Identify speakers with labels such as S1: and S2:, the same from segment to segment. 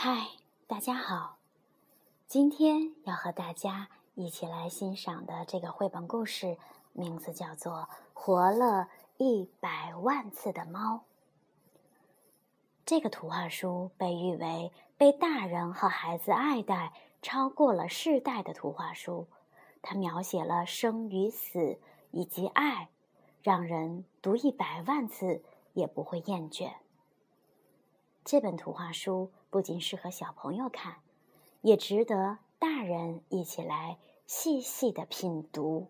S1: 嗨，大家好！今天要和大家一起来欣赏的这个绘本故事，名字叫做《活了一百万次的猫》。这个图画书被誉为被大人和孩子爱戴超过了世代的图画书。它描写了生与死以及爱，让人读一百万次也不会厌倦。这本图画书不仅适合小朋友看，也值得大人一起来细细的品读。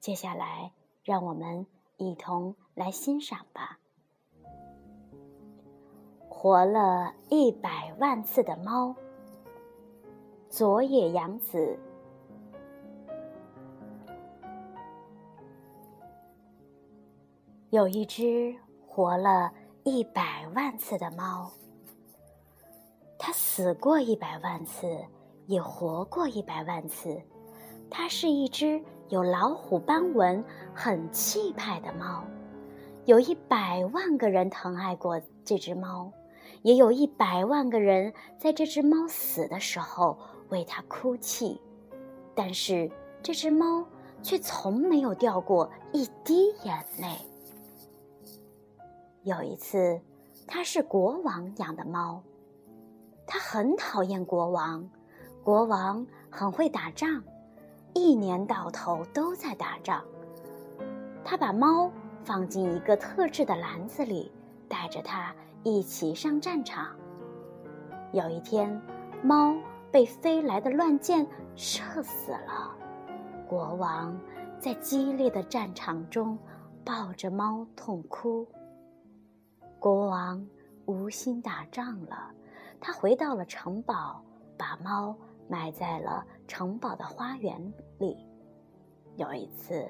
S1: 接下来，让我们一同来欣赏吧。活了一百万次的猫，佐野洋子。有一只活了。一百万次的猫，它死过一百万次，也活过一百万次。它是一只有老虎斑纹、很气派的猫。有一百万个人疼爱过这只猫，也有一百万个人在这只猫死的时候为它哭泣。但是这只猫却从没有掉过一滴眼泪。有一次，它是国王养的猫，它很讨厌国王。国王很会打仗，一年到头都在打仗。他把猫放进一个特制的篮子里，带着它一起上战场。有一天，猫被飞来的乱箭射死了。国王在激烈的战场中抱着猫痛哭。国王无心打仗了，他回到了城堡，把猫埋在了城堡的花园里。有一次，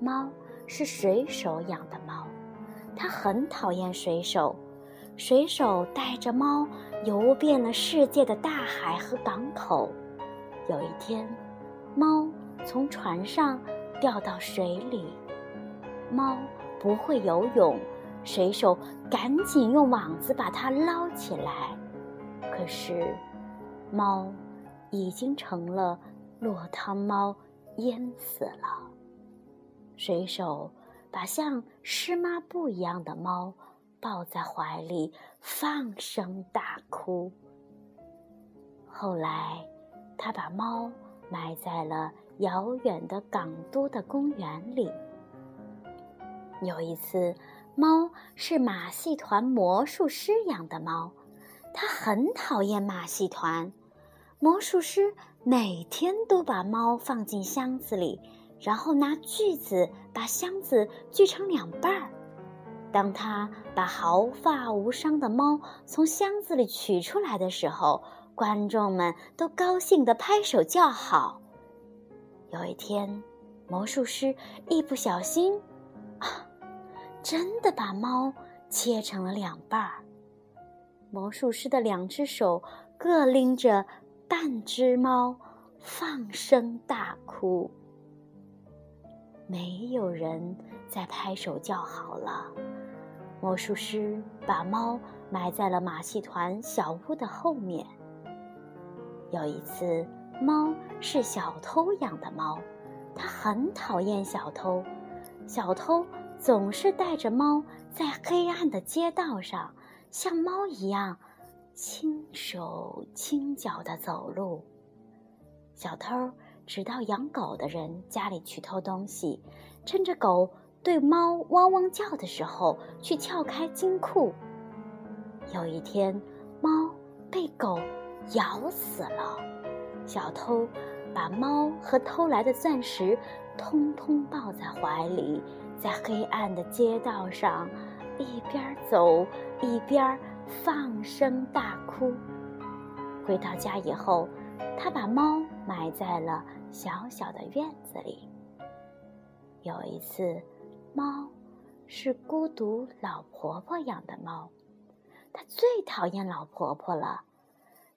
S1: 猫是水手养的猫，他很讨厌水手。水手带着猫游遍了世界的大海和港口。有一天，猫从船上掉到水里，猫不会游泳。水手赶紧用网子把它捞起来，可是猫已经成了落汤猫，淹死了。水手把像湿抹布一样的猫抱在怀里，放声大哭。后来，他把猫埋在了遥远的港都的公园里。有一次。猫是马戏团魔术师养的猫，它很讨厌马戏团。魔术师每天都把猫放进箱子里，然后拿锯子把箱子锯成两半儿。当他把毫发无伤的猫从箱子里取出来的时候，观众们都高兴地拍手叫好。有一天，魔术师一不小心，真的把猫切成了两半儿。魔术师的两只手各拎着半只猫，放声大哭。没有人再拍手叫好了。魔术师把猫埋在了马戏团小屋的后面。有一次，猫是小偷养的猫，它很讨厌小偷。小偷。总是带着猫在黑暗的街道上，像猫一样轻手轻脚地走路。小偷直到养狗的人家里去偷东西，趁着狗对猫汪汪叫的时候去撬开金库。有一天，猫被狗咬死了，小偷把猫和偷来的钻石通通抱在怀里。在黑暗的街道上，一边走一边放声大哭。回到家以后，他把猫埋在了小小的院子里。有一次，猫是孤独老婆婆养的猫，它最讨厌老婆婆了。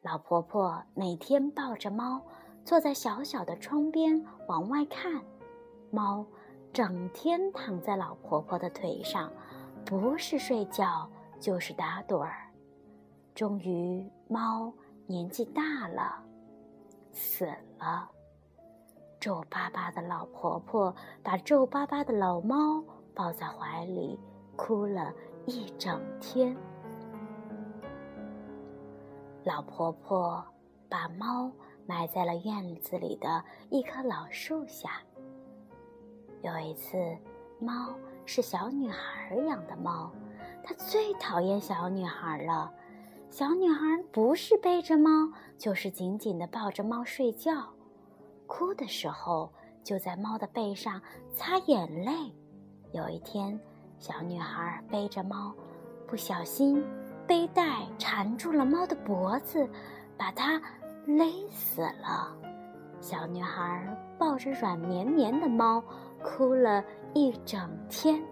S1: 老婆婆每天抱着猫，坐在小小的窗边往外看，猫。整天躺在老婆婆的腿上，不是睡觉就是打盹儿。终于，猫年纪大了，死了。皱巴巴的老婆婆把皱巴巴的老猫抱在怀里，哭了一整天。老婆婆把猫埋在了院子里的一棵老树下。有一次，猫是小女孩养的猫，它最讨厌小女孩了。小女孩不是背着猫，就是紧紧的抱着猫睡觉，哭的时候就在猫的背上擦眼泪。有一天，小女孩背着猫，不小心背带缠住了猫的脖子，把它勒死了。小女孩抱着软绵绵的猫，哭了一整天。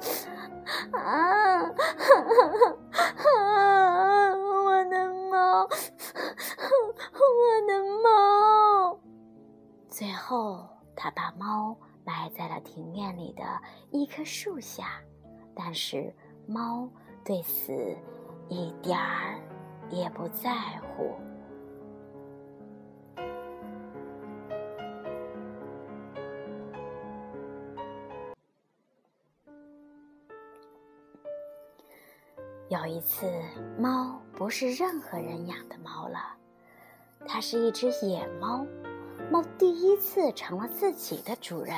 S1: 啊！我的猫，我的猫。最后，他把猫埋在了庭院里的一棵树下，但是猫对死一点儿也不在乎。有一次，猫不是任何人养的猫了，它是一只野猫。猫第一次成了自己的主人。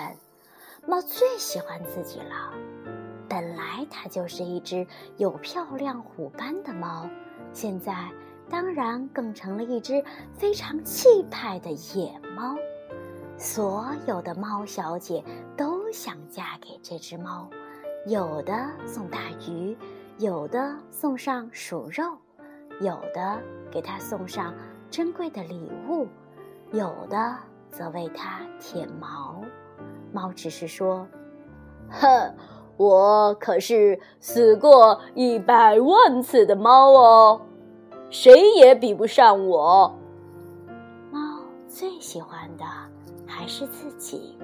S1: 猫最喜欢自己了。本来它就是一只有漂亮虎斑的猫，现在当然更成了一只非常气派的野猫。所有的猫小姐都想嫁给这只猫，有的送大鱼。有的送上鼠肉，有的给他送上珍贵的礼物，有的则为他舔毛。猫只是说：“哼，我可是死过一百万次的猫哦，谁也比不上我。”猫最喜欢的还是自己。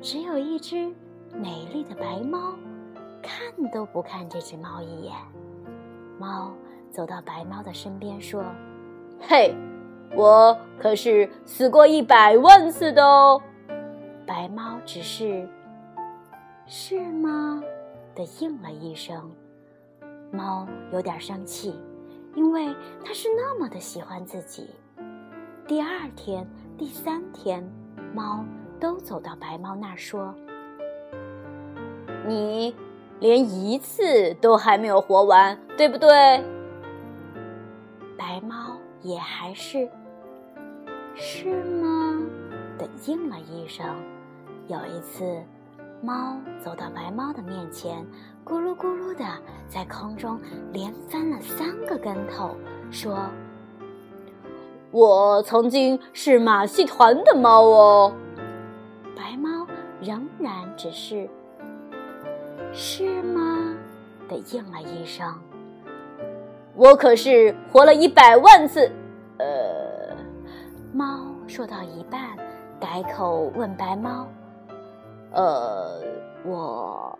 S1: 只有一只美丽的白猫。看都不看这只猫一眼。猫走到白猫的身边说：“嘿，我可是死过一百万次的哦。”白猫只是“是吗？”的应了一声。猫有点生气，因为它是那么的喜欢自己。第二天、第三天，猫都走到白猫那儿说：“你。”连一次都还没有活完，对不对？白猫也还是是吗？的应了一声。有一次，猫走到白猫的面前，咕噜咕噜的在空中连翻了三个跟头，说：“我曾经是马戏团的猫哦。”白猫仍然只是。是吗？的应了一声。我可是活了一百万次。呃，猫说到一半，改口问白猫：“呃，我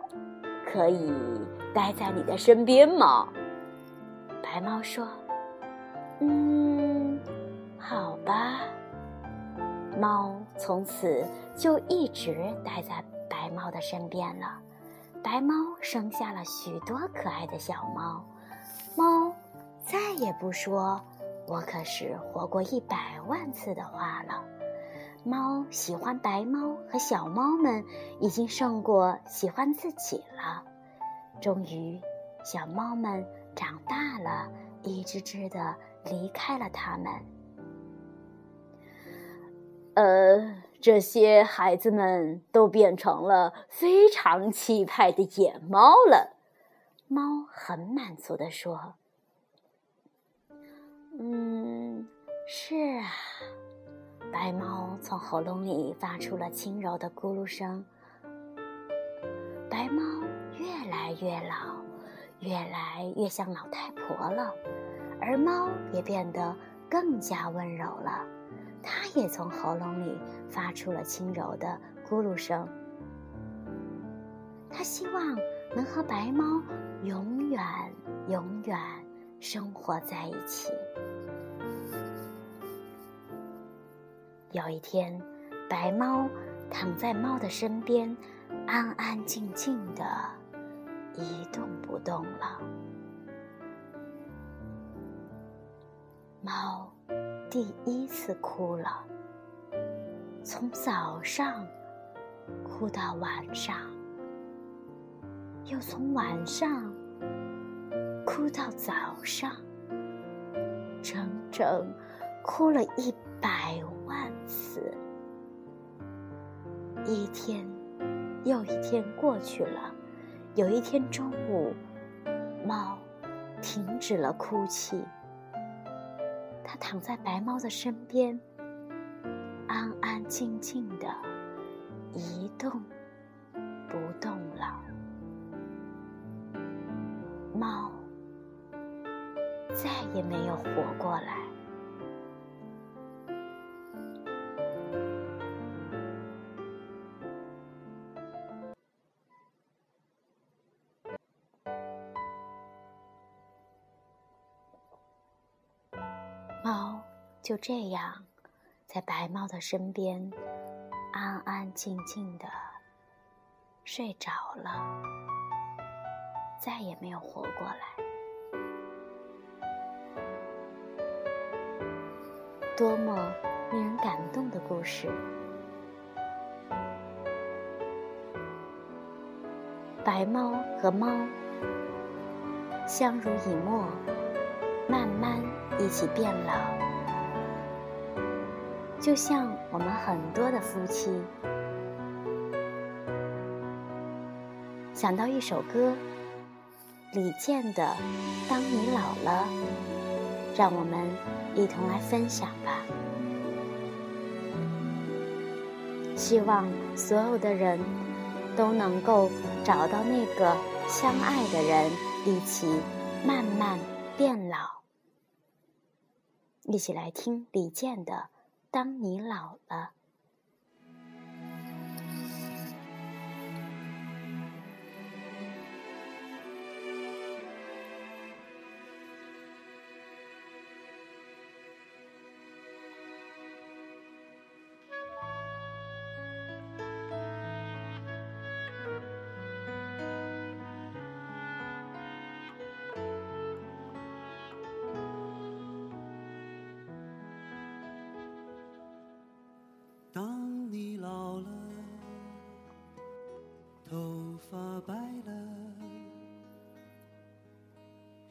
S1: 可以待在你的身边吗？”白猫说：“嗯，好吧。”猫从此就一直待在白猫的身边了。白猫生下了许多可爱的小猫，猫再也不说“我可是活过一百万次”的话了。猫喜欢白猫和小猫们，已经胜过喜欢自己了。终于，小猫们长大了，一只只的离开了它们。呃。这些孩子们都变成了非常气派的野猫了。猫很满足地说：“嗯，是啊。”白猫从喉咙里发出了轻柔的咕噜声。白猫越来越老，越来越像老太婆了，而猫也变得更加温柔了。它也从喉咙里发出了轻柔的咕噜声。它希望能和白猫永远、永远生活在一起。有一天，白猫躺在猫的身边，安安静静的，一动不动了。猫第一次哭了，从早上哭到晚上，又从晚上哭到早上，整整哭了一百万次。一天又一天过去了，有一天中午，猫停止了哭泣。他躺在白猫的身边，安安静静的，一动不动了。猫再也没有活过来。就这样在白猫的身边安安静静的睡着了，再也没有活过来。多么令人感动的故事！白猫和猫相濡以沫，慢慢。一起变老，就像我们很多的夫妻。想到一首歌，李健的《当你老了》，让我们一同来分享吧。希望所有的人都能够找到那个相爱的人，一起慢慢变老。一起来听李健的《当你老了》。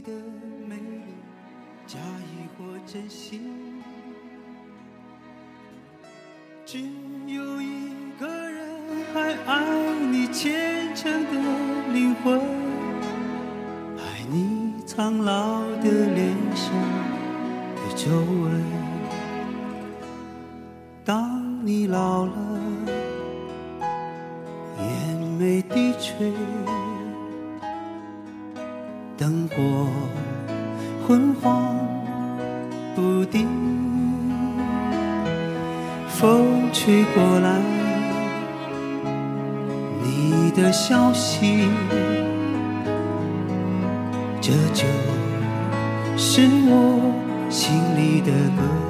S2: 的美丽，假意或真心，只有一个人还爱你虔诚的灵魂，爱你苍老的脸上的皱纹。当你老了，眼眉低垂。这就是我心里的歌。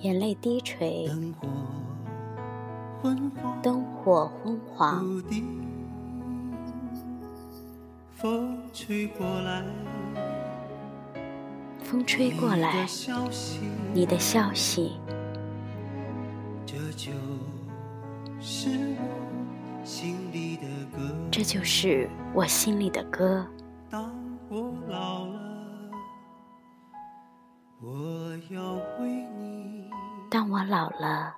S2: 眼
S1: 泪低垂，
S2: 灯
S1: 火昏黄，
S2: 风吹过来，
S1: 风吹过来，你的消息，
S2: 这就是我心里的歌，
S1: 这就是我心里的歌。
S2: 当我老了，我。
S1: 当我老了，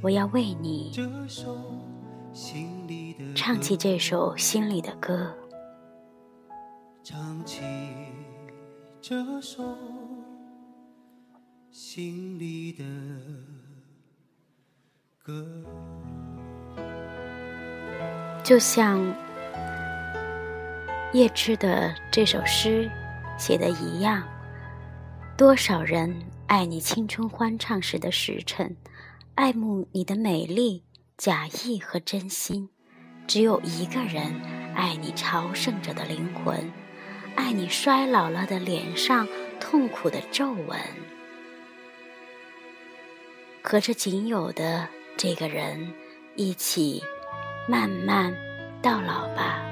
S1: 我要为你唱起这首心里的歌。
S2: 唱起这首心里的歌，
S1: 就像叶芝的这首诗写的一样，多少人。爱你青春欢畅时的时辰，爱慕你的美丽、假意和真心。只有一个人爱你朝圣者的灵魂，爱你衰老了的脸上痛苦的皱纹。和这仅有的这个人一起慢慢到老吧。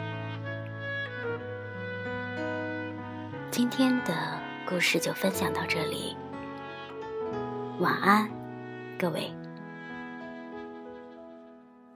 S1: 今天的故事就分享到这里。晚安，各位。